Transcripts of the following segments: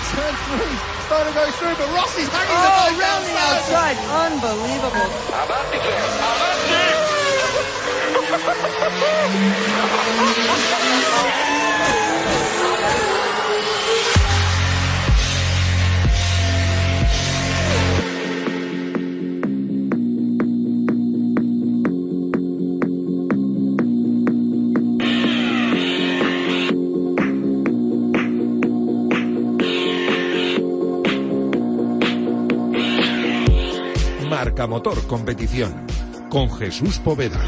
turn three, starting to go through, but Rossi's hanging Oh, the bike round the outside. Unbelievable. Marca Motor Competición con Jesús Poveda.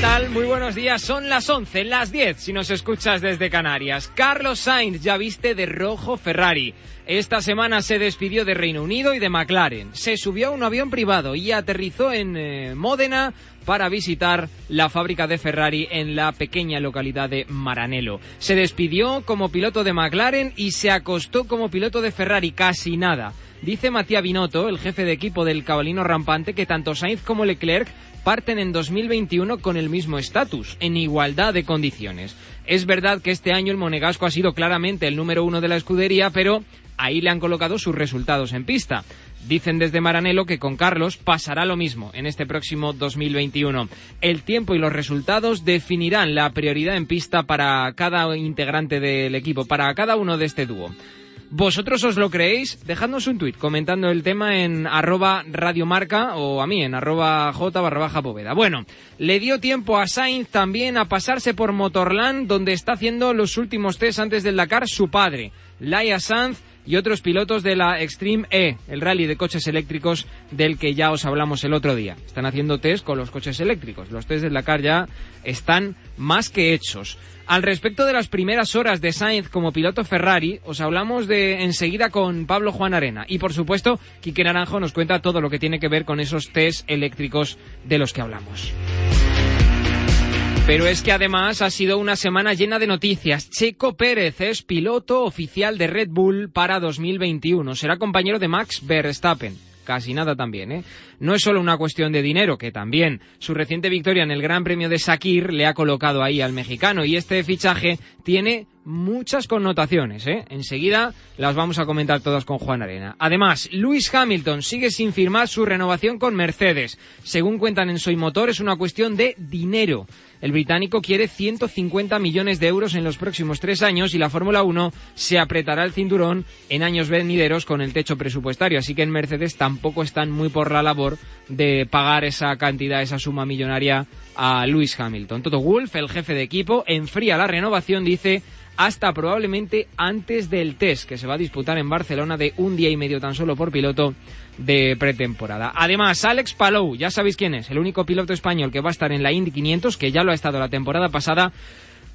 Tal? Muy buenos días. Son las 11, las 10 si nos escuchas desde Canarias. Carlos Sainz ya viste de rojo Ferrari. Esta semana se despidió de Reino Unido y de McLaren. Se subió a un avión privado y aterrizó en eh, Módena para visitar la fábrica de Ferrari en la pequeña localidad de Maranello. Se despidió como piloto de McLaren y se acostó como piloto de Ferrari, casi nada. Dice Matías Binotto, el jefe de equipo del cabalino rampante, que tanto Sainz como Leclerc parten en 2021 con el mismo estatus, en igualdad de condiciones. Es verdad que este año el Monegasco ha sido claramente el número uno de la escudería, pero ahí le han colocado sus resultados en pista. Dicen desde Maranello que con Carlos pasará lo mismo en este próximo 2021. El tiempo y los resultados definirán la prioridad en pista para cada integrante del equipo, para cada uno de este dúo. ¿Vosotros os lo creéis? Dejadnos un tuit comentando el tema en arroba radiomarca o a mí en arroba j barra baja bóveda. Bueno, le dio tiempo a Sainz también a pasarse por Motorland donde está haciendo los últimos test antes del Dakar su padre, Laia Sanz y otros pilotos de la Extreme E, el rally de coches eléctricos del que ya os hablamos el otro día. Están haciendo test con los coches eléctricos. Los test del Dakar ya están más que hechos. Al respecto de las primeras horas de Sainz como piloto Ferrari, os hablamos de enseguida con Pablo Juan Arena. Y por supuesto, Quique Naranjo nos cuenta todo lo que tiene que ver con esos test eléctricos de los que hablamos. Pero es que además ha sido una semana llena de noticias. Checo Pérez es piloto oficial de Red Bull para 2021. Será compañero de Max Verstappen. Casi nada también, ¿eh? No es solo una cuestión de dinero, que también su reciente victoria en el Gran Premio de Sakir le ha colocado ahí al mexicano y este fichaje tiene muchas connotaciones, ¿eh? Enseguida las vamos a comentar todas con Juan Arena. Además, Lewis Hamilton sigue sin firmar su renovación con Mercedes. Según cuentan en Soy Motor, es una cuestión de dinero. El británico quiere 150 millones de euros en los próximos tres años y la Fórmula 1 se apretará el cinturón en años venideros con el techo presupuestario. Así que en Mercedes tampoco están muy por la labor de pagar esa cantidad, esa suma millonaria a Lewis Hamilton. Toto Wolff, el jefe de equipo, enfría la renovación, dice, hasta probablemente antes del test que se va a disputar en Barcelona de un día y medio tan solo por piloto de pretemporada. Además, Alex Palou, ya sabéis quién es, el único piloto español que va a estar en la Indy 500, que ya lo ha estado la temporada pasada,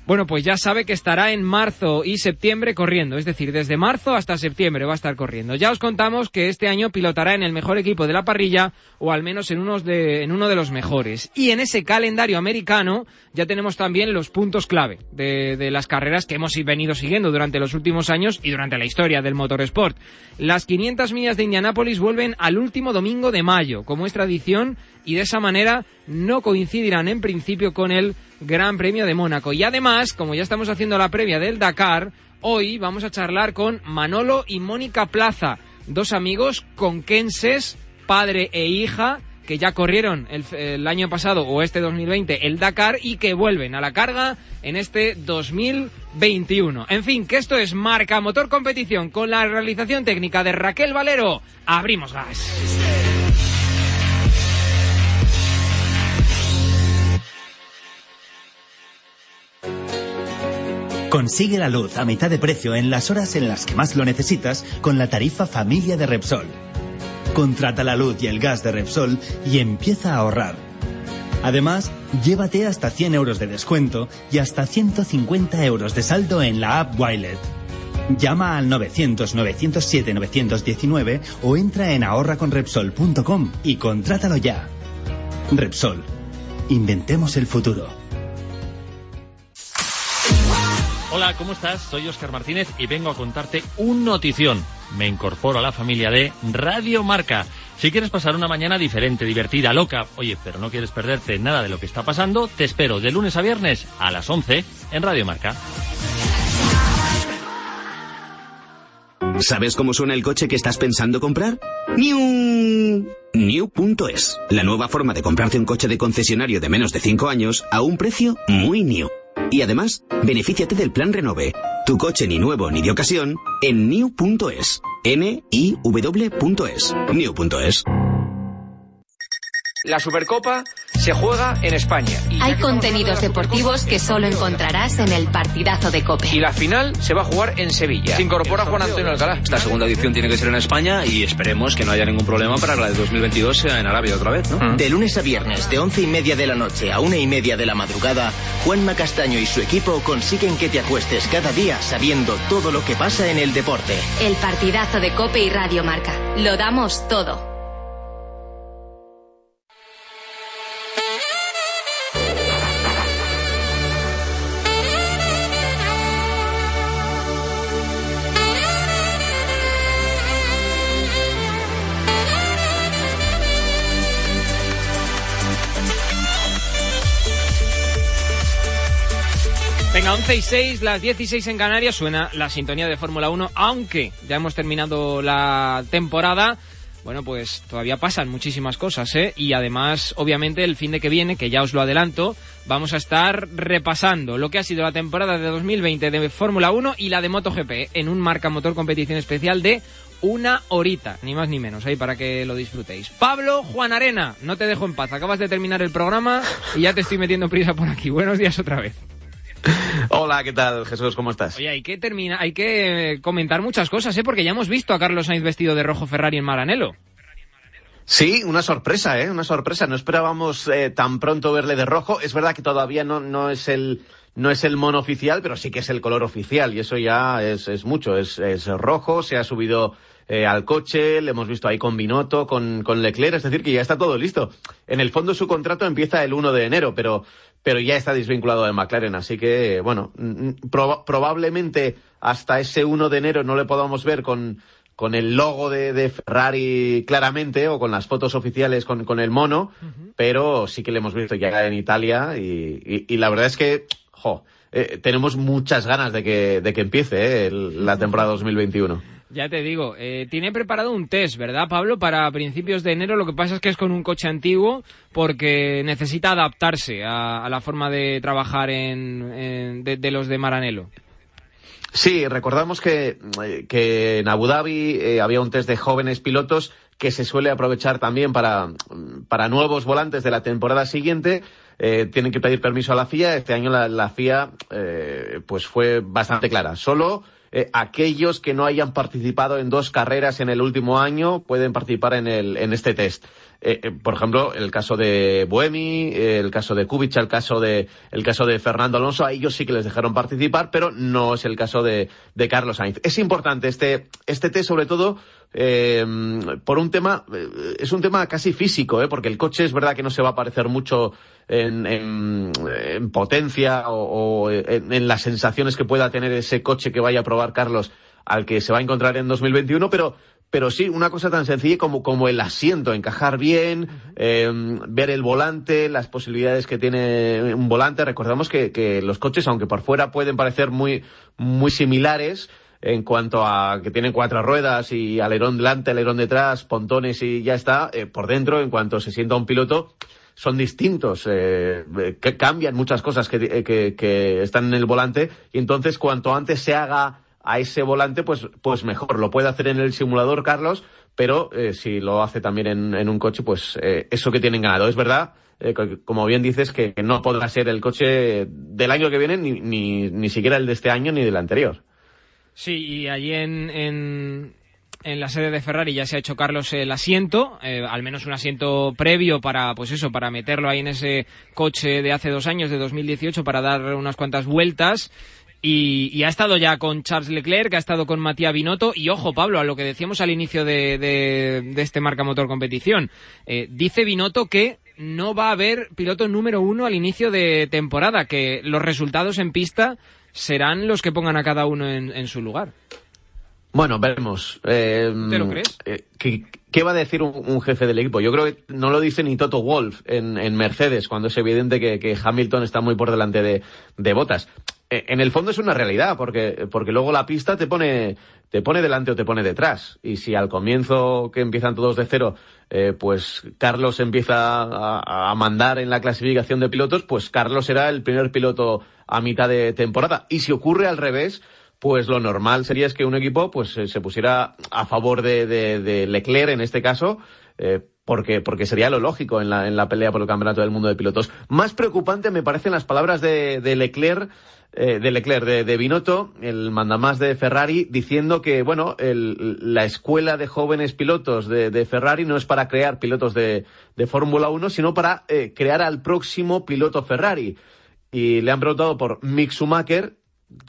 bueno, pues ya sabe que estará en marzo y septiembre corriendo, es decir, desde marzo hasta septiembre va a estar corriendo. Ya os contamos que este año pilotará en el mejor equipo de la parrilla o al menos en, uno de los mejores. Y en ese calendario americano ya tenemos también los puntos clave de, de las carreras que hemos venido siguiendo durante los últimos años y durante la historia del motorsport. Las 500 millas de Indianápolis vuelven al último domingo de mayo, como es tradición, y de esa manera no coincidirán en principio con el Gran Premio de Mónaco. Y además, como ya estamos haciendo la previa del Dakar, hoy vamos a charlar con Manolo y Mónica Plaza, dos amigos conquenses, padre e hija, que ya corrieron el, el, año pasado o este 2020 el Dakar y que vuelven a la carga en este 2021. En fin, que esto es Marca Motor Competición con la realización técnica de Raquel Valero. Abrimos gas. Consigue la luz a mitad de precio en las horas en las que más lo necesitas con la tarifa familia de Repsol. Contrata la luz y el gas de Repsol y empieza a ahorrar. Además, llévate hasta 100 euros de descuento y hasta 150 euros de saldo en la app Wilet. Llama al 900-907-919 o entra en ahorraconrepsol.com y contrátalo ya. Repsol. Inventemos el futuro. Hola, ¿cómo estás? Soy Óscar Martínez y vengo a contarte un notición. me incorporo a la familia de Radio Marca. Si quieres pasar una mañana diferente, divertida, loca, oye, pero no quieres perderte nada de lo que está pasando, te espero de lunes a viernes a las 11 en Radio Marca. ¿Sabes cómo suena el coche que estás pensando comprar? New. New.es, la nueva forma de comprarte un coche de concesionario de menos de 5 años a un precio muy new. Y además, benefíciate del plan Renove. Tu coche ni nuevo ni de ocasión en new.es. N-I-W.es. New.es. La Supercopa se juega en España. Hay contenidos deportivos que solo encontrarás en el partidazo de Cope. Y la final se va a jugar en Sevilla. Se incorpora Juan Antonio Alcalá. Esta segunda edición tiene que ser en España y esperemos que no haya ningún problema para que la de 2022 sea en Arabia otra vez, ¿no? De lunes a viernes, de once y media de la noche a una y media de la madrugada, Juanma Castaño y su equipo consiguen que te acuestes cada día sabiendo todo lo que pasa en el deporte. El partidazo de Cope y Radio Marca. Lo damos todo. Venga, 11 y 6, las 16 en Canarias, suena la sintonía de Fórmula 1, aunque ya hemos terminado la temporada. Bueno, pues todavía pasan muchísimas cosas, ¿eh? Y además, obviamente, el fin de que viene, que ya os lo adelanto, vamos a estar repasando lo que ha sido la temporada de 2020 de Fórmula 1 y la de MotoGP en un marca motor competición especial de una horita, ni más ni menos, ahí para que lo disfrutéis. Pablo Juan Arena, no te dejo en paz, acabas de terminar el programa y ya te estoy metiendo prisa por aquí. Buenos días otra vez. Hola, ¿qué tal, Jesús? ¿Cómo estás? Oye, hay que terminar, hay que comentar muchas cosas, ¿eh? Porque ya hemos visto a Carlos Sainz vestido de rojo Ferrari en Maranello. Sí, una sorpresa, ¿eh? Una sorpresa. No esperábamos eh, tan pronto verle de rojo. Es verdad que todavía no, no es el no es el mono oficial, pero sí que es el color oficial y eso ya es, es mucho. Es, es rojo, se ha subido eh, al coche, le hemos visto ahí con Binotto, con, con Leclerc, es decir, que ya está todo listo. En el fondo su contrato empieza el 1 de enero, pero pero ya está desvinculado de McLaren. Así que, bueno, probablemente hasta ese 1 de enero no le podamos ver con, con el logo de, de, Ferrari claramente o con las fotos oficiales con, con el mono, pero sí que le hemos visto ya en Italia y, y, la verdad es que, jo, eh, tenemos muchas ganas de que, de que empiece eh, la temporada 2021. Ya te digo, eh, tiene preparado un test, ¿verdad, Pablo? Para principios de enero. Lo que pasa es que es con un coche antiguo porque necesita adaptarse a, la forma de trabajar en, de, los de Maranello. Sí, recordamos que, que en Abu Dhabi eh, había un test de jóvenes pilotos que se suele aprovechar también para, para nuevos volantes de la temporada siguiente. Eh, tienen que pedir permiso a la FIA. Este año la, la FIA pues fue bastante clara. Solo eh, aquellos que no hayan participado en dos carreras en el último año pueden participar en, el, en este test. Eh, eh, por ejemplo, el caso de Buemi, el caso de Kubica, el caso de, el caso de Fernando Alonso, a ellos sí que les dejaron participar, pero no es el caso de, de Carlos Sainz. Es importante este, este test, sobre todo, eh, por un tema, es un tema casi físico, ¿eh? porque el coche es verdad que no se va a parecer mucho en, en, potencia o, en, las sensaciones que pueda tener ese coche que vaya a probar Carlos al que se va a encontrar en 2021, pero pero sí una cosa tan sencilla como, como el asiento, encajar bien, eh, ver el volante, las posibilidades que tiene un volante. Recordamos que, que, los coches, aunque por fuera pueden parecer muy, muy similares, en cuanto a que tienen cuatro ruedas y alerón delante, alerón detrás, pontones y ya está, eh, por dentro, en cuanto se sienta un piloto, son distintos, eh, que cambian muchas cosas que, que, que, están en el volante y entonces cuanto antes se haga a ese volante, pues, pues mejor. Lo puede hacer en el simulador, Carlos, pero eh, si lo hace también en, en un coche, pues eh, eso que tienen ganado. Es verdad, eh, como bien dices, que, no podrá ser el coche del año que viene, ni, ni, ni siquiera el de este año ni del anterior. Sí, y allí en, en, en la sede de Ferrari ya se ha hecho Carlos el asiento, eh, al menos un asiento previo para, pues eso, para meterlo ahí en ese coche de hace dos años, de 2018, para dar unas cuantas vueltas. Y, ha estado ya con Charles Leclerc, ha estado con Matías Binotto y ojo Pablo a lo que decíamos al inicio de, de, este marca motor competición. Eh, dice Binotto que no va a haber piloto número uno al inicio de temporada, que los resultados en pista serán los que pongan a cada uno en, su lugar. Bueno, veremos. Eh, ¿Te lo crees? eh, ¿qué, qué va a decir un, un jefe del equipo? Yo creo que no lo dice ni Toto Wolf en, en Mercedes, cuando es evidente que, que Hamilton está muy por delante de, de Botas. Eh, En el fondo es una realidad, porque, porque luego la pista te pone, te pone delante o te pone detrás. Y si al comienzo, que empiezan todos de cero, eh, pues Carlos empieza a, a mandar en la clasificación de pilotos, pues Carlos será el primer piloto a mitad de temporada. Y si ocurre al revés, pues lo normal sería es que un equipo pues eh, se pusiera a favor de, de- de Leclerc en este caso, eh, porque, porque sería lo lógico en la, en la pelea por el campeonato del mundo de pilotos. Más preocupante me parecen las palabras de, de Leclerc, eh, de Leclerc, de, de Binotto, el mandamás de Ferrari, diciendo que, bueno, el- la escuela de jóvenes pilotos de, de Ferrari no es para crear pilotos de, de Fórmula 1, sino para eh, crear al próximo piloto Ferrari. Y le han preguntado por Mick Schumacher,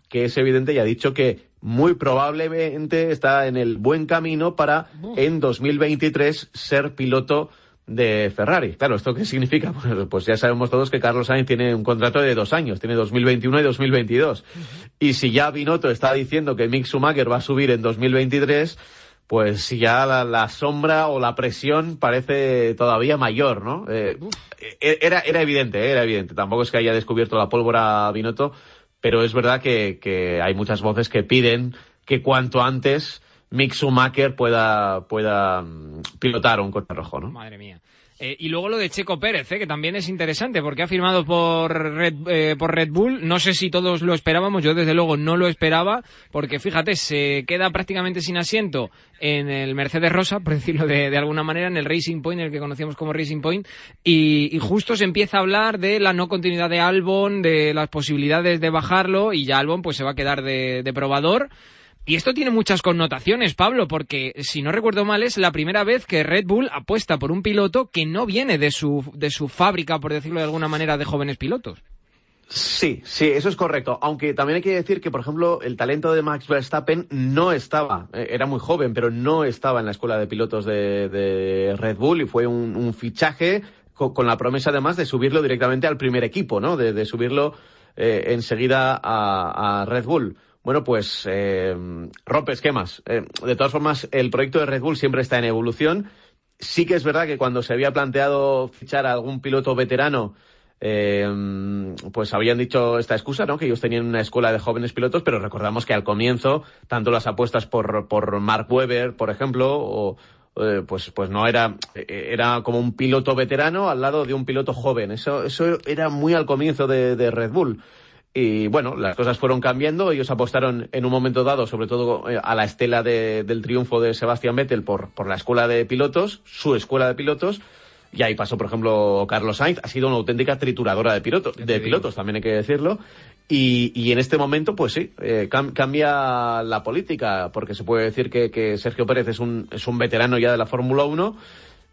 que es evidente y ha dicho que muy probablemente está en el buen camino para en 2023 ser piloto de Ferrari. Claro, ¿esto qué significa? Pues, pues ya sabemos todos que Carlos Sainz tiene un contrato de dos años, tiene 2021 y 2022. Y si ya Binotto está diciendo que Mick Schumacher va a subir en 2023, pues ya la, la sombra o la presión parece todavía mayor, ¿no? Eh, eh, era, era evidente, eh, era evidente. Tampoco es que haya descubierto la pólvora Binotto, pero es verdad que, que hay muchas voces que piden que cuanto antes Mick Schumacher pueda, pueda mm, pilotar un coche rojo, ¿no? Madre mía. Eh, y luego lo de Checo Pérez, eh, que también es interesante porque ha firmado por Red, eh, por Red Bull. No sé si todos lo esperábamos, yo desde luego no lo esperaba, porque fíjate, se queda prácticamente sin asiento en el Mercedes Rosa, por decirlo de, alguna manera, en el Racing Point, el que conocíamos como Racing Point, y, y justo se empieza a hablar de la no continuidad de Albon, de las posibilidades de bajarlo, y ya Albon pues se va a quedar de probador. Y esto tiene muchas connotaciones, Pablo, porque si no recuerdo mal es la primera vez que Red Bull apuesta por un piloto que no viene de su, de su fábrica, por decirlo de alguna manera, de jóvenes pilotos. Sí, sí, eso es correcto. Aunque también hay que decir que, por ejemplo, el talento de Max Verstappen no estaba, eh, era muy joven, pero no estaba en la escuela de pilotos de, Red Bull y fue un, fichaje co- con, la promesa además de subirlo directamente al primer equipo, ¿no? De, de subirlo eh, enseguida a Red Bull. Bueno, pues eh, rompe esquemas. Eh, de todas formas, el proyecto de Red Bull siempre está en evolución. Sí que es verdad que cuando se había planteado fichar a algún piloto veterano, eh, pues habían dicho esta excusa, ¿no? Que ellos tenían una escuela de jóvenes pilotos, pero recordamos que al comienzo, tanto las apuestas por, por Mark Webber, por ejemplo, o, eh, pues, pues no era, eh, era como un piloto veterano al lado de un piloto joven. Eso, eso era muy al comienzo de, de Red Bull. Y bueno, las cosas fueron cambiando. Ellos apostaron en un momento dado, sobre todo eh, a la estela de- del triunfo de Sebastián Vettel por, por la escuela de pilotos, su escuela de pilotos. Y ahí pasó, por ejemplo, Carlos Sainz. Ha sido una auténtica trituradora de, pilotos de pilotos, también hay que decirlo. Y, y en este momento, pues sí, eh, cam- cambia la política, porque se puede decir que, que Sergio Pérez es un, es un veterano ya de la Fórmula 1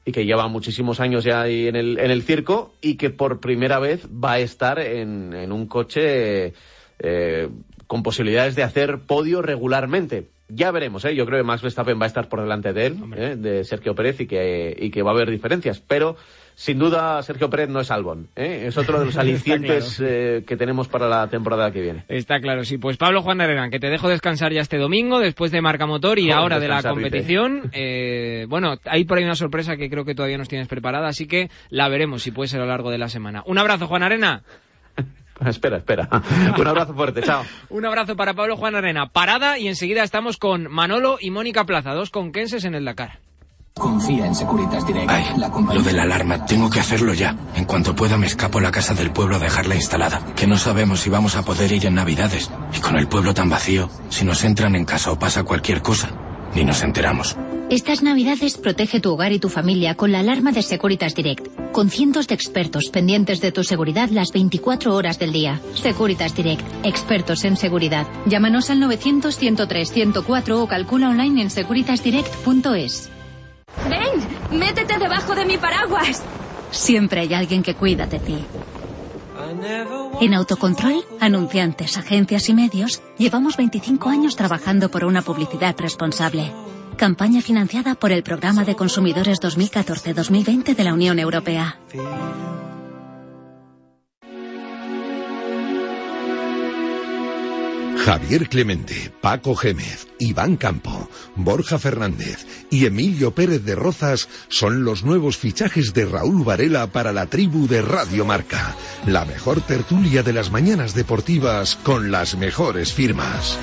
y que lleva muchísimos años ya ahí en el, en el circo y que por primera vez va a estar en, en un coche eh, con posibilidades de hacer podio regularmente. Ya veremos, ¿eh? yo creo que Max Verstappen va a estar por delante de él, ¿eh? de Sergio Pérez, y que, y que va a haber diferencias. Pero, sin duda, Sergio Pérez no es Albon. ¿eh? Es otro de los alicientes eh, que tenemos para la temporada que viene. Está claro, sí. Pues Pablo Juan Arena, que te dejo descansar ya este domingo, después de Marca Motor y ahora de la competición. Eh, bueno, hay por ahí una sorpresa que creo que todavía nos tienes preparada, así que la veremos si puede ser a lo largo de la semana. Un abrazo, Juan Arena. espera, espera. Un abrazo fuerte, chao. Un abrazo para Pablo Juan Arena. Parada y enseguida estamos con Manolo y Mónica Plaza, dos conquenses en el Dakar. Confía en Securitas Direct. la compañía. Lo de la alarma, tengo que hacerlo ya. En cuanto pueda me escapo a la casa del pueblo a dejarla instalada. Que no sabemos si vamos a poder ir en Navidades. Y con el pueblo tan vacío, si nos entran en casa o pasa cualquier cosa, ni nos enteramos. Estas navidades protege tu hogar y tu familia con la alarma de Securitas Direct, con cientos de expertos pendientes de tu seguridad las 24 horas del día. Securitas Direct, expertos en seguridad. Llámanos al 900-103-104 o calcula online en securitasdirect.es. Ven, métete debajo de mi paraguas. Siempre hay alguien que cuida de ti. En Autocontrol, anunciantes, agencias y medios, llevamos 25 años trabajando por una publicidad responsable. Campaña financiada por el Programa de Consumidores 2014-2020 de la Unión Europea. Javier Clemente, Paco Gémez, Iván Campo, Borja Fernández y Emilio Pérez de Rozas son los nuevos fichajes de Raúl Varela para la tribu de Radio Marca, la mejor tertulia de las mañanas deportivas con las mejores firmas.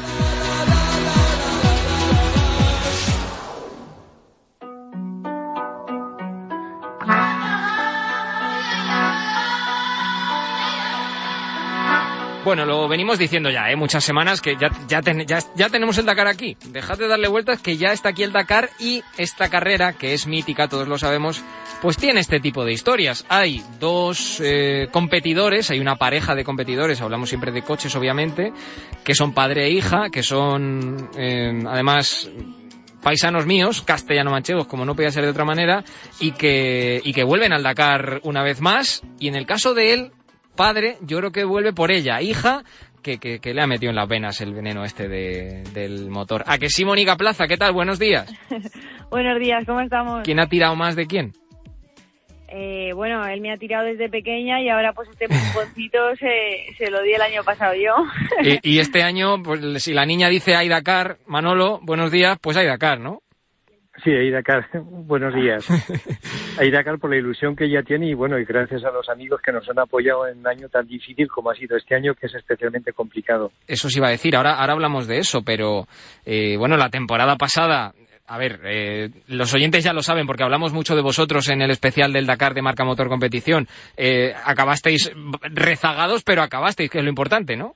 Bueno, lo venimos diciendo ya, ¿eh? muchas semanas que ya, ya, ya, tenemos el Dakar aquí. Dejad de darle vueltas que ya está aquí el Dakar y esta carrera, que es mítica, todos lo sabemos, pues tiene este tipo de historias. Hay dos eh, competidores, hay una pareja de competidores, hablamos siempre de coches obviamente, que son padre e hija, que son eh, además paisanos míos, castellano-manchegos, como no podía ser de otra manera, y que, y que vuelven al Dakar una vez más. Y en el caso de él, padre, yo creo que vuelve por ella, hija, que, que, le ha metido en las venas el veneno este del motor. ¿A que sí, Mónica Plaza? ¿Qué tal? Buenos días. Buenos días, ¿cómo estamos? ¿Quién ha tirado más de quién? Eh, bueno, él me ha tirado desde pequeña y ahora pues este pumponcito se, se lo di el año pasado yo. y, y, este año, pues si la niña dice hay Dakar, Manolo, buenos días, pues hay Dakar, ¿no? Sí, Dakar, buenos días. Dakar por la ilusión que ella tiene y bueno, y gracias a los amigos que nos han apoyado en un año tan difícil como ha sido este año, que es especialmente complicado. Eso sí iba a decir, ahora, ahora hablamos de eso, pero eh, bueno, la temporada pasada a ver, eh, los oyentes ya lo saben porque hablamos mucho de vosotros en el especial del Dakar de Marca Motor Competición. Eh, acabasteis rezagados, pero acabasteis, que es lo importante, ¿no?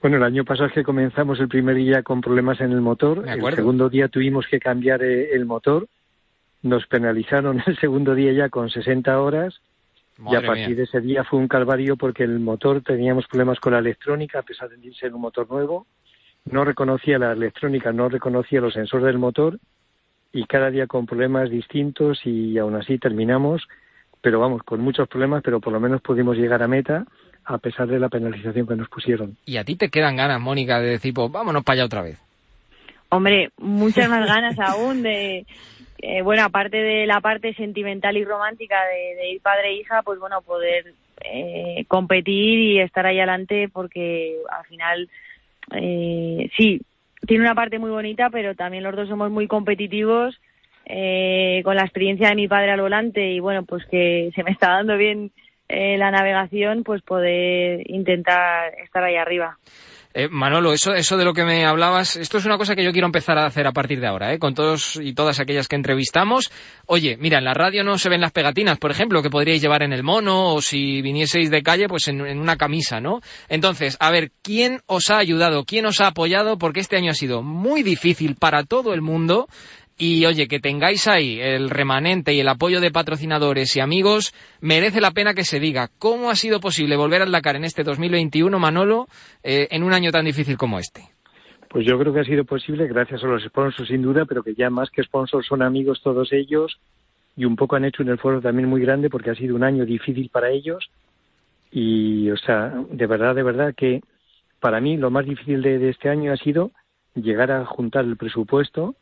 Bueno, el año pasado es que comenzamos el primer día con problemas en el motor. El segundo día tuvimos que cambiar eh, el motor. Nos penalizaron el segundo día ya con 60 horas. y a partir de ese día fue un calvario porque el motor teníamos problemas con la electrónica, a pesar de ser un motor nuevo. No reconocía la electrónica, no reconocía los sensores del motor y cada día con problemas distintos y aún así terminamos, pero vamos, con muchos problemas, pero por lo menos pudimos llegar a meta a pesar de la penalización que nos pusieron. ¿Y a ti te quedan ganas, Mónica, de decir, pues vámonos para allá otra vez? Hombre, muchas más ganas aún de, eh, bueno, aparte de la parte sentimental y romántica de, ir padre e hija, pues bueno, poder eh, competir y estar ahí adelante porque al final, eh, sí, tiene una parte muy bonita, pero también los dos somos muy competitivos. con la experiencia de mi padre al volante y bueno, pues que se me está dando bien eh, la navegación, pues poder intentar estar ahí arriba. Eh, Manolo, eso, eso de lo que me hablabas, esto es una cosa que yo quiero empezar a hacer a partir de ahora, ¿eh? con todos y todas aquellas que entrevistamos. Oye, mira, en la radio no se ven las pegatinas, por ejemplo, que podríais llevar en el mono o si vinieseis de calle, pues en, en una camisa, ¿no? Entonces, a ver, ¿quién os ha ayudado? ¿Quién os ha apoyado? Porque este año ha sido muy difícil para todo el mundo y oye, que tengáis ahí el remanente y el apoyo de patrocinadores y amigos, merece la pena que se diga cómo ha sido posible volver al Dakar en este 2021, Manolo, eh, en un año tan difícil como este. Pues yo creo que ha sido posible gracias a los sponsors sin duda, pero que ya más que sponsors son amigos todos ellos y un poco han hecho un esfuerzo también muy grande porque ha sido un año difícil para ellos y, o sea, de verdad, de verdad que para mí lo más difícil de este año ha sido llegar a juntar el presupuesto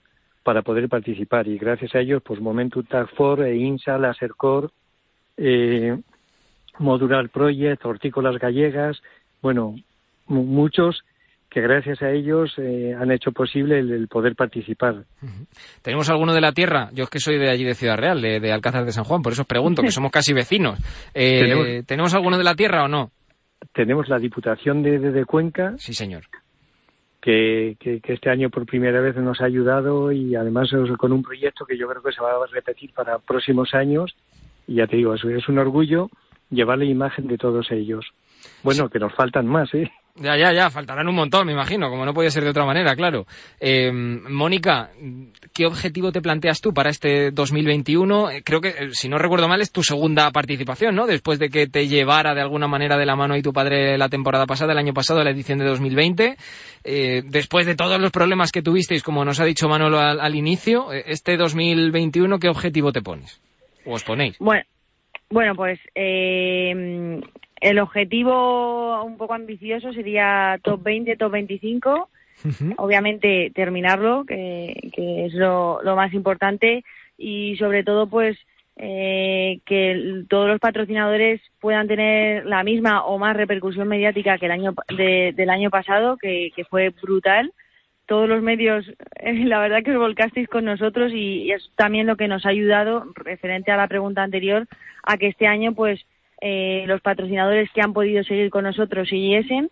para poder participar y gracias a ellos pues Momentum Tag for, e INSA, Lasercore, eh, Modular Project, Hortícolas Gallegas, bueno, muchos que gracias a ellos eh, han hecho posible el, poder participar. ¿Tenemos alguno de la tierra? Yo es que soy de allí de Ciudad Real, de, Alcázar de San Juan, por eso os pregunto, que somos casi vecinos. Eh, ¿Tenemos, ¿Tenemos, alguno de la tierra o no? Tenemos la Diputación de, de Cuenca. Sí, señor que, que, este año por primera vez nos ha ayudado y además con un proyecto que yo creo que se va a repetir para próximos años. Y ya te digo, es, es un orgullo llevar la imagen de todos ellos. Bueno, que nos faltan más, ¿eh? Ya, ya, ya, faltarán un montón, me imagino, como no puede ser de otra manera, claro. Eh, Mónica, ¿qué objetivo te planteas tú para este 2021? Eh, creo que, eh, si no recuerdo mal, es tu segunda participación, ¿no? Después de que te llevara de alguna manera de la mano y tu padre la temporada pasada, el año pasado, la edición de 2020. después de todos los problemas que tuvisteis, como nos ha dicho Manolo al, inicio, este 2021, ¿qué objetivo te pones? ¿O os ponéis? Bueno, bueno pues el objetivo un poco ambicioso sería top 20, top 25. Obviamente terminarlo, que, es lo, más importante. Y sobre todo, pues, eh, que todos los patrocinadores puedan tener la misma o más repercusión mediática que el año del año pasado, que, fue brutal. Todos los medios, eh, la verdad que os volcasteis con nosotros y, es también lo que nos ha ayudado, referente a la pregunta anterior, a que este año, pues, eh, los patrocinadores que han podido seguir con nosotros siguiesen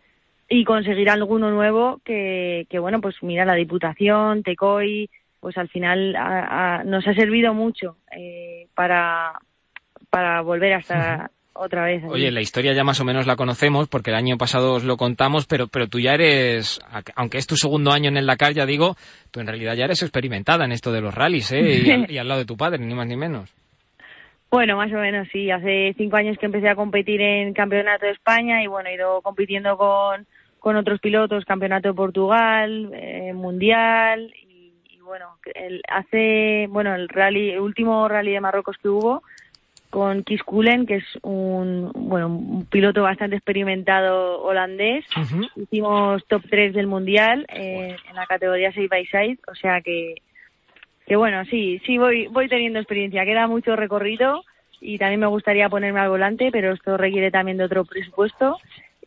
y conseguir alguno nuevo que, que bueno, pues mira, la Diputación, Tecoy, pues al final nos ha servido mucho eh, para, para volver a estar otra vez. Oye, la historia ya más o menos la conocemos porque el año pasado os lo contamos, pero, pero tú ya eres, aunque es tu segundo año en el Dakar, ya digo, tú en realidad ya eres experimentada en esto de los rallies, ¿eh? y, al, lado de tu padre, ni más ni menos. Bueno, más o menos sí. Hace cinco años que empecé a competir en Campeonato de España y bueno, he ido compitiendo con, con otros pilotos, Campeonato de Portugal, eh, Mundial bueno, el, hace, bueno, el rally, el último rally de Marruecos que hubo con Kies Kulen, que es un, bueno, un piloto bastante experimentado holandés. Hicimos top 3 del mundial eh, en la categoría 6 by 6, o sea que, que bueno, sí, sí voy, voy teniendo experiencia. Queda mucho recorrido y también me gustaría ponerme al volante, pero esto requiere también de otro presupuesto.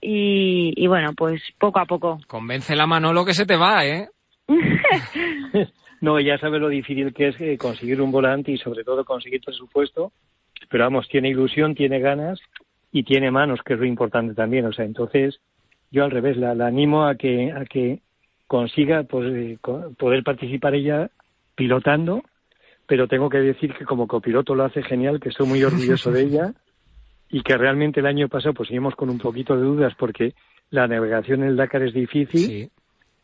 Y, y bueno, pues poco a poco. Convence la mano lo que se te va, ¿eh? No, ya sabe lo difícil que es eh, conseguir un volante y sobre todo conseguir presupuesto, pero vamos, tiene ilusión, tiene ganas y tiene manos, que es lo importante también. O sea, entonces yo al revés, la, animo a que, a que consiga pues, eh, poder participar ella pilotando, pero tengo que decir que como copiloto lo hace genial, que estoy muy orgulloso de ella y que realmente el año pasado pues seguimos con un poquito de dudas porque la navegación en el Dakar es difícil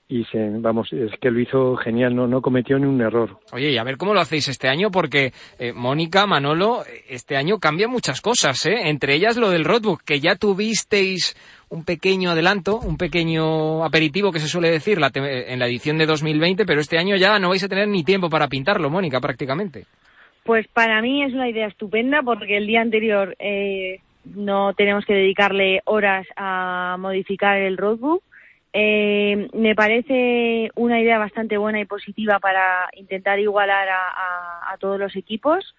y se, vamos, es que lo hizo genial, no, no cometió ni un error. Oye, y a ver cómo lo hacéis este año, porque eh, Mónica, Manolo, este año cambia muchas cosas, ¿eh? Entre ellas lo del roadbook, que ya tuvisteis un pequeño adelanto, un pequeño aperitivo que se suele decir en la edición de 2020, pero este año ya no vais a tener ni tiempo para pintarlo, Mónica, prácticamente. Pues para mí es una idea estupenda porque el día anterior eh, no tenemos que dedicarle horas a modificar el roadbook eh, me parece una idea bastante buena y positiva para intentar igualar a, todos los equipos.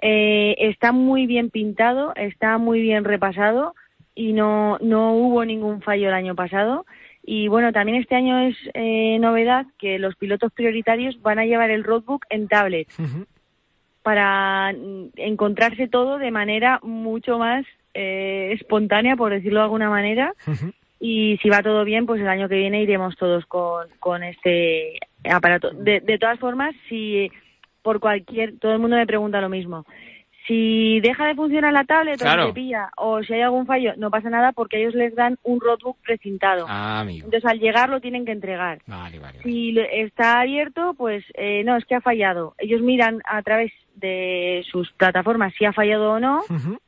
Eh, está muy bien pintado, está muy bien repasado y no, no hubo ningún fallo el año pasado. Y bueno, también este año es eh, novedad que los pilotos prioritarios van a llevar el roadbook en tablet para encontrarse todo de manera mucho más espontánea, por decirlo de alguna manera y si va todo bien, pues el año que viene iremos todos con, con este aparato. De, de todas formas, si por cualquier, todo el mundo me pregunta lo mismo. Si deja de funcionar la tablet o se pilla o si hay algún fallo, no pasa nada porque ellos les dan un roadbook precintado. Ah, Entonces al llegar lo tienen que entregar. Vale, vale, Si está abierto, pues eh, no, es que ha fallado. Ellos miran a través de sus plataformas si ha fallado o no,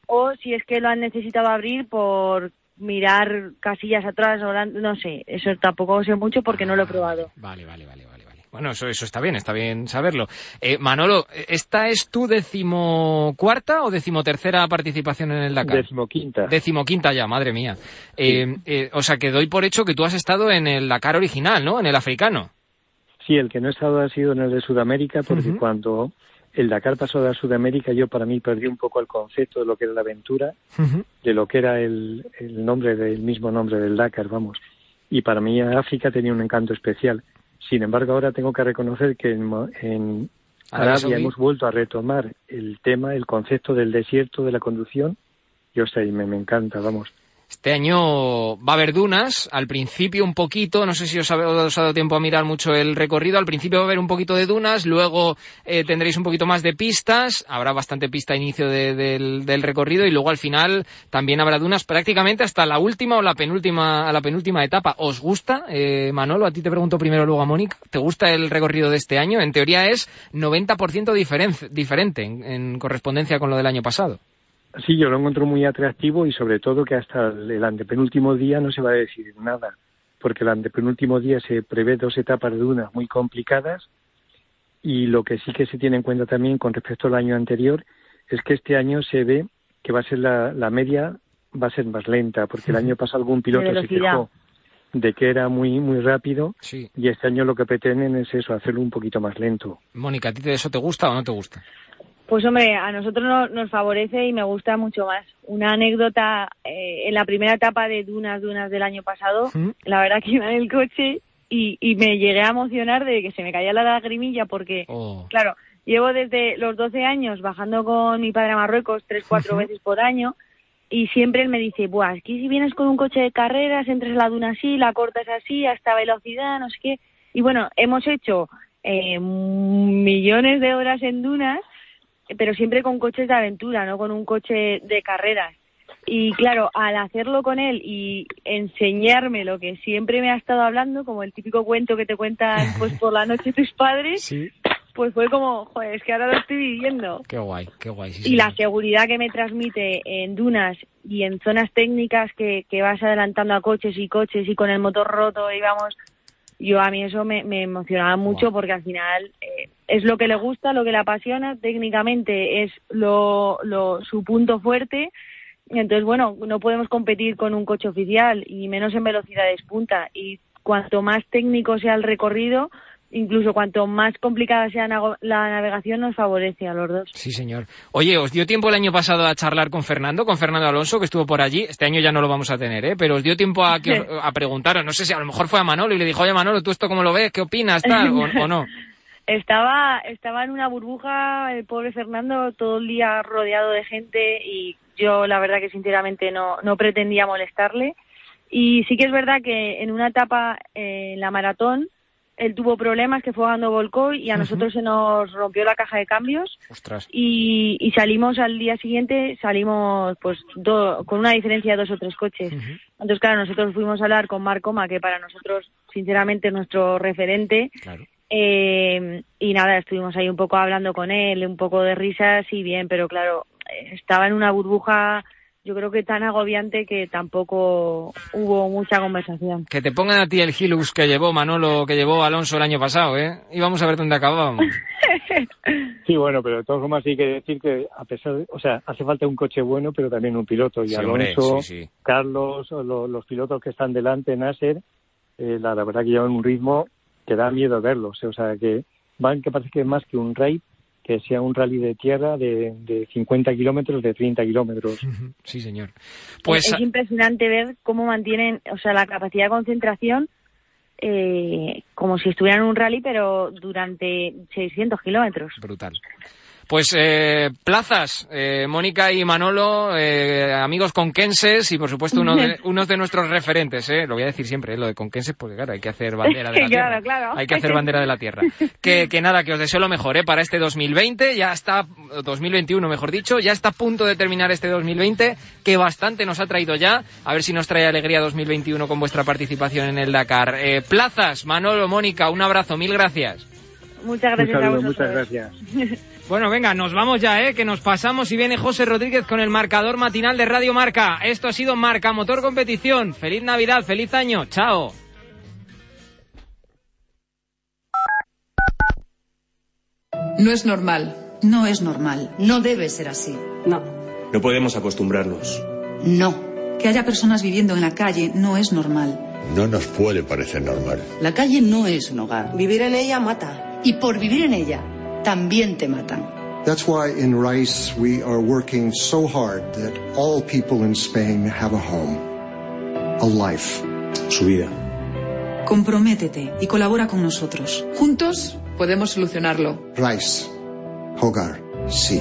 o si es que lo han necesitado abrir por mirar casillas atrás no sé, eso tampoco sé mucho porque no lo he probado. Vale, vale, vale, vale. Bueno, eso, eso está bien, está bien saberlo. Eh, Manolo, ¿esta es tu decimocuarta o decimotercera participación en el Dakar? Decimoquinta. Decimoquinta ya, madre mía. Eh, eh, o sea, que doy por hecho que tú has estado en el Dakar original, ¿no? En el africano. Sí, el que no he estado ha sido en el de Sudamérica, porque cuando el Dakar pasó de Sudamérica, yo para mí perdí un poco el concepto de lo que era la aventura, de lo que era el, el nombre del mismo nombre del Dakar, vamos. Y para mí África tenía un encanto especial. Sin embargo, ahora tengo que reconocer que en, en Arabia hemos vuelto a retomar el tema, el concepto del desierto, de la conducción, y o sea, me, me encanta, vamos. Este año va a haber dunas, al principio un poquito, no sé si os ha, dado tiempo a mirar mucho el recorrido, al principio va a haber un poquito de dunas, luego eh, tendréis un poquito más de pistas, habrá bastante pista a inicio del, recorrido y luego al final también habrá dunas prácticamente hasta la última o la penúltima, a la penúltima etapa. ¿Os gusta, eh, Manolo? A ti te pregunto primero luego a Mónica, ¿te gusta el recorrido de este año? En teoría es 90% diferente en correspondencia con lo del año pasado. Sí, yo lo encuentro muy atractivo y sobre todo que hasta el antepenúltimo día no se va a decidir nada, porque el antepenúltimo día se prevé dos etapas de dunas muy complicadas y lo que sí que se tiene en cuenta también con respecto al año anterior es que este año se ve que va a ser la, la media va a ser más lenta, porque el año pasado algún piloto se quejó de que era muy muy rápido y este año lo que pretenden es eso, hacerlo un poquito más lento. Mónica, ¿a ti de eso te gusta o no te gusta? Pues hombre, a nosotros no- nos favorece y me gusta mucho más. Una anécdota, eh, en la primera etapa de Dunas, Dunas del año pasado, la verdad que iba en el coche y, y me llegué a emocionar de que se me caía la lagrimilla porque, claro, llevo desde los 12 años bajando con mi padre a Marruecos tres, cuatro veces por año y siempre él me dice, Buah, es que si vienes con un coche de carreras, entras la duna así, la cortas así, a esta velocidad, no sé qué. Y bueno, hemos hecho eh, millones de horas en dunas, pero siempre con coches de aventura, no con un coche de carreras. Y claro, al hacerlo con él y enseñarme lo que siempre me ha estado hablando, como el típico cuento que te cuentan pues por la noche tus padres, pues fue como, joder, es que ahora lo estoy viviendo. Qué guay, qué guay. sí, Y la seguridad que me transmite en dunas y en zonas técnicas que, que vas adelantando a coches y coches y con el motor roto y vamos, yo a mí eso me, me emocionaba mucho porque al final eh, es lo que le gusta, lo que le apasiona, técnicamente es lo, lo, su punto fuerte. Entonces, bueno, no podemos competir con un coche oficial y menos en velocidades punta. Y cuanto más técnico sea el recorrido, incluso cuanto más complicada sea la navegación, nos favorece a los dos. Sí, señor. Oye, ¿os dio tiempo el año pasado a charlar con Fernando, con Fernando Alonso, que estuvo por allí? Este año ya no lo vamos a tener, ¿eh? Pero os dio tiempo a, que os- a preguntaros, no sé si a lo mejor fue a Manolo y le dijo, oye Manolo, ¿tú esto cómo lo ves? ¿Qué opinas? Tal, o, o no? Estaba, estaba en una burbuja el pobre Fernando todo el día rodeado de gente y yo la verdad que sinceramente no, no pretendía molestarle. Y sí que es verdad que en una etapa eh, en la maratón él tuvo problemas que fue cuando volcó y a nosotros se nos rompió la caja de cambios Ostras. y, y salimos al día siguiente, salimos pues do- con una diferencia de dos o tres coches. Entonces, claro, nosotros fuimos a hablar con Marc Coma, que para nosotros, sinceramente, es nuestro referente. Eh, y nada, estuvimos ahí un poco hablando con él, un poco de risas y bien, pero claro, eh, estaba en una burbuja, yo creo que tan agobiante que tampoco hubo mucha conversación. Que te pongan a ti el Hilux que llevó Manolo, que llevó Alonso el año pasado, ¿eh? Y vamos a ver dónde acabábamos. Sí, bueno, pero de todas formas hay que decir que a pesar de, o sea, hace falta un coche bueno, pero también un piloto. Y Sí, hombre, Alonso, sí, sí. Carlos, o lo- los pilotos que están delante, Nasser, eh, la, la verdad que llevan un ritmo que da miedo verlos. O sea, que van que parece que es más que un raid, que sea un rally de tierra de, de 50 kilómetros, de 30 kilómetros. Sí, señor. Pues es impresionante ver cómo mantienen, o sea, la capacidad de concentración eh, como si estuvieran en un rally, pero durante 600 kilómetros. Brutal. Pues eh, plazas, eh, Mónica y Manolo, eh, amigos conquenses y por supuesto uno de, unos de nuestros referentes, eh, lo voy a decir siempre, eh, lo de conquenses, porque claro, hay que hacer bandera de la Claro, tierra. claro. Hay que hacer bandera de la tierra. Que, que nada, que os deseo lo mejor eh, para este 2020, ya está, 2021 mejor dicho, ya está a punto de terminar este 2020, que bastante nos ha traído ya, a ver si nos trae alegría 2021 con vuestra participación en el Dakar. Eh, plazas, Manolo, Mónica, un abrazo, mil gracias. Muchas gracias a saludo, vosotros. muchas gracias. Bueno, venga, nos vamos ya, ¿eh? Que nos pasamos y viene José Rodríguez con el marcador matinal de Radio Marca. Esto ha sido Marca Motor Competición. Feliz Navidad, feliz año. Chao. No es normal. No es normal. No debe ser así. No. No podemos acostumbrarnos. No. Que haya personas viviendo en la calle no es normal. No nos puede parecer normal. La calle no es un hogar. Vivir en ella mata. Y por vivir en ella, también te matan. That's why in Rice we are working so hard that all people in Spain have a home, a life. Su vida. Comprométete y colabora con nosotros. Juntos podemos solucionarlo. Rice, hogar, sí.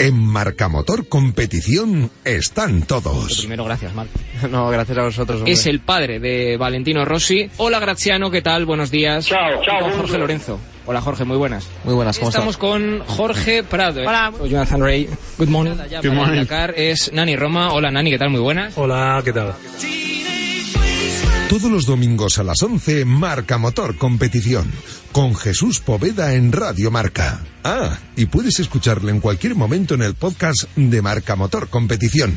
En Marcamotor Competición están Lo todos. primero, gracias, Marc. No, gracias a vosotros. hombre. Es el padre de Valentino Rossi. Hola, Graziano, ¿qué tal? Buenos días. Chao, chao, con. Jorge Lorenzo. Hola, Jorge, muy buenas. Muy buenas, ¿cómo Estamos estás? con Jorge Prado. Hola. Soy Jonathan Ray. Good morning. Good morning. Dakar es Nani Roma. Hola, Nani, ¿qué tal? Muy buenas. Hola, ¿qué tal? Todos los domingos a las 11, Marca Motor Competición, con Jesús Poveda en Radio Marca. Ah, y puedes escucharle en cualquier momento en el podcast de Marca Motor Competición.